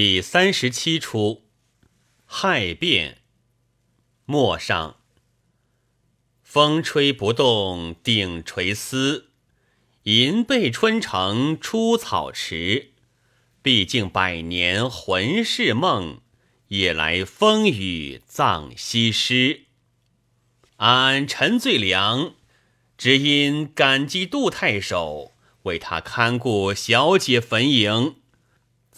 第三十七出，亥变。陌上，风吹不动顶垂丝，银背春城出草池。毕竟百年魂是梦，夜来风雨葬西施。俺陈最良，只因感激杜太守，为他看顾小姐坟茔。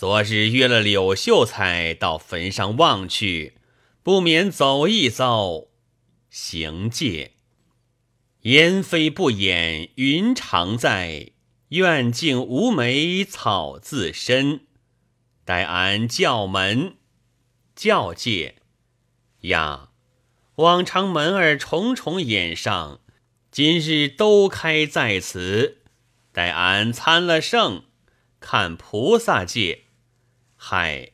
昨日约了柳秀才到坟上望去，不免走一遭。行戒，烟飞不掩云常在，愿静无梅草自深。待俺叫门，叫戒呀！往常门儿重重掩上，今日都开在此。待俺参了圣，看菩萨戒。嗨，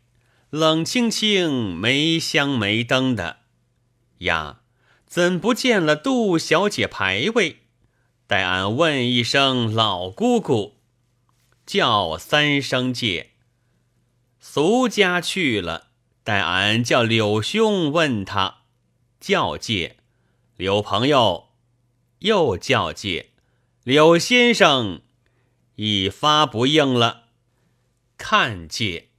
冷清清、没香没灯的呀，怎不见了杜小姐牌位？待俺问一声老姑姑，叫三声借。俗家去了，待俺叫柳兄问他，叫借。柳朋友又叫借，柳先生一发不应了，看借。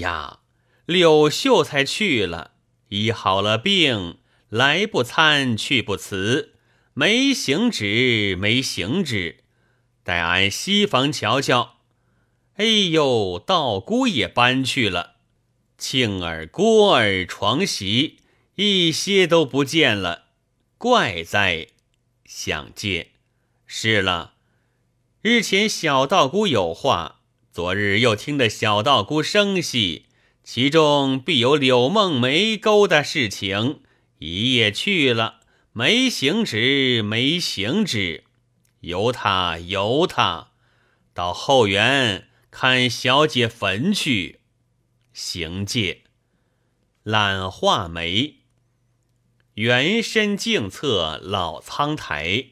呀，柳秀才去了，医好了病，来不参，去不辞，没行止，没行止。待俺西房瞧瞧。哎呦，道姑也搬去了，庆儿、郭儿、床席一些都不见了，怪哉！想借，是了，日前小道姑有话。昨日又听得小道姑生戏，其中必有柳梦梅勾的事情。一夜去了，没行止，没行止，由他由他，到后园看小姐坟去。行戒，懒画眉，原身镜侧老苍苔，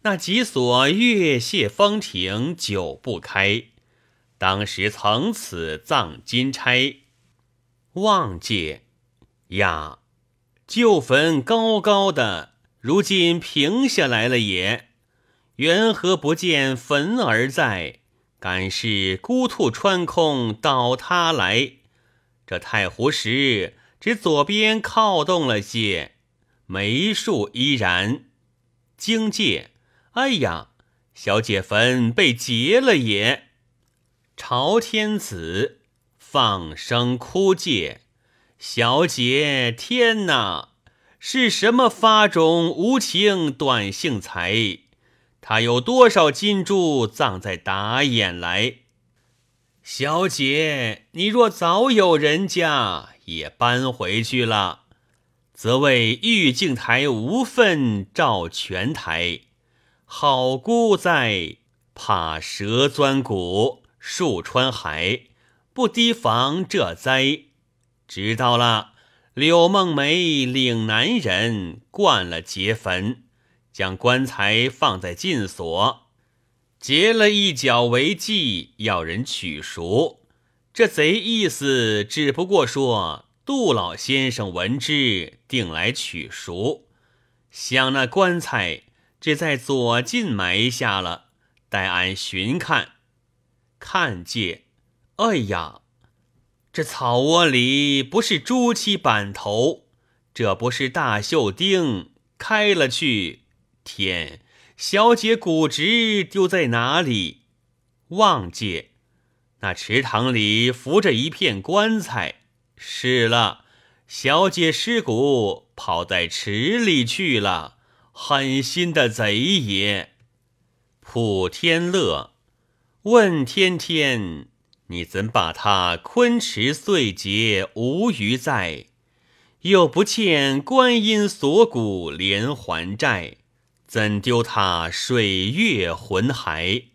那几所月榭风亭久不开。当时曾此葬金钗，望界呀，旧坟高高的，如今平下来了也。缘何不见坟儿在？敢是孤兔穿空倒塌来？这太湖石只左边靠动了些，梅树依然。惊界，哎呀，小姐坟被劫了也。朝天子放声哭戒，小姐天哪，是什么发种无情短性才？他有多少金珠葬在打眼来？小姐，你若早有人家，也搬回去了，则为玉镜台无份照全台。好孤在，怕蛇钻骨。树穿海，不提防这灾。知道了，柳梦梅岭南人，惯了劫坟，将棺材放在禁所，劫了一角为记，要人取赎。这贼意思，只不过说杜老先生闻之，定来取赎。想那棺材只在左近埋下了，待俺寻看。看见，哎呀，这草窝里不是朱漆板头，这不是大绣钉，开了去。天，小姐骨殖丢在哪里？望见，那池塘里浮着一片棺材。是了，小姐尸骨跑在池里去了。狠心的贼也，普天乐。问天天，你怎把他昆池碎节无余在？又不见观音锁骨连环债，怎丢他水月魂骸？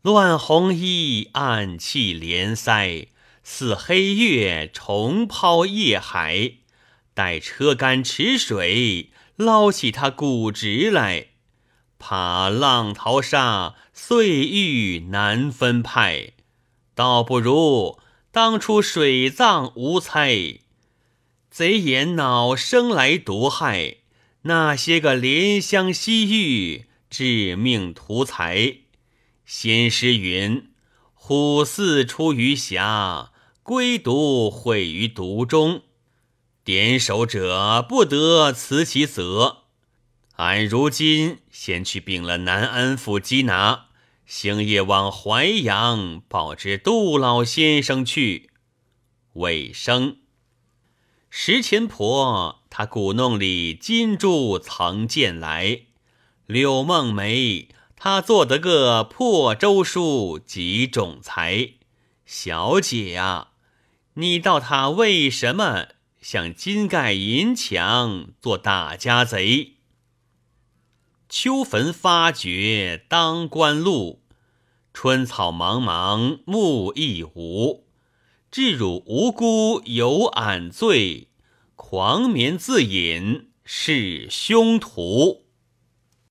乱红衣暗气连腮，似黑月重抛夜海。待车干池水，捞起他骨殖来。怕浪淘沙，碎玉难分派，倒不如当初水葬无猜，贼眼恼生来毒害那些个怜香惜玉，致命图财。先师云：虎似出于匣，龟毒毁于毒中。点首者不得辞其责。俺如今先去禀了南安府缉拿。星夜往淮阳报知杜老先生去。尾声。石琴婆她古弄里金珠曾见来。柳梦梅她做得个破周书及总裁。小姐啊，你道他为什么向金盖银墙做大家贼？秋坟发掘当官路。春草茫茫木亦无，至汝无辜有俺罪，狂眠自饮是凶徒。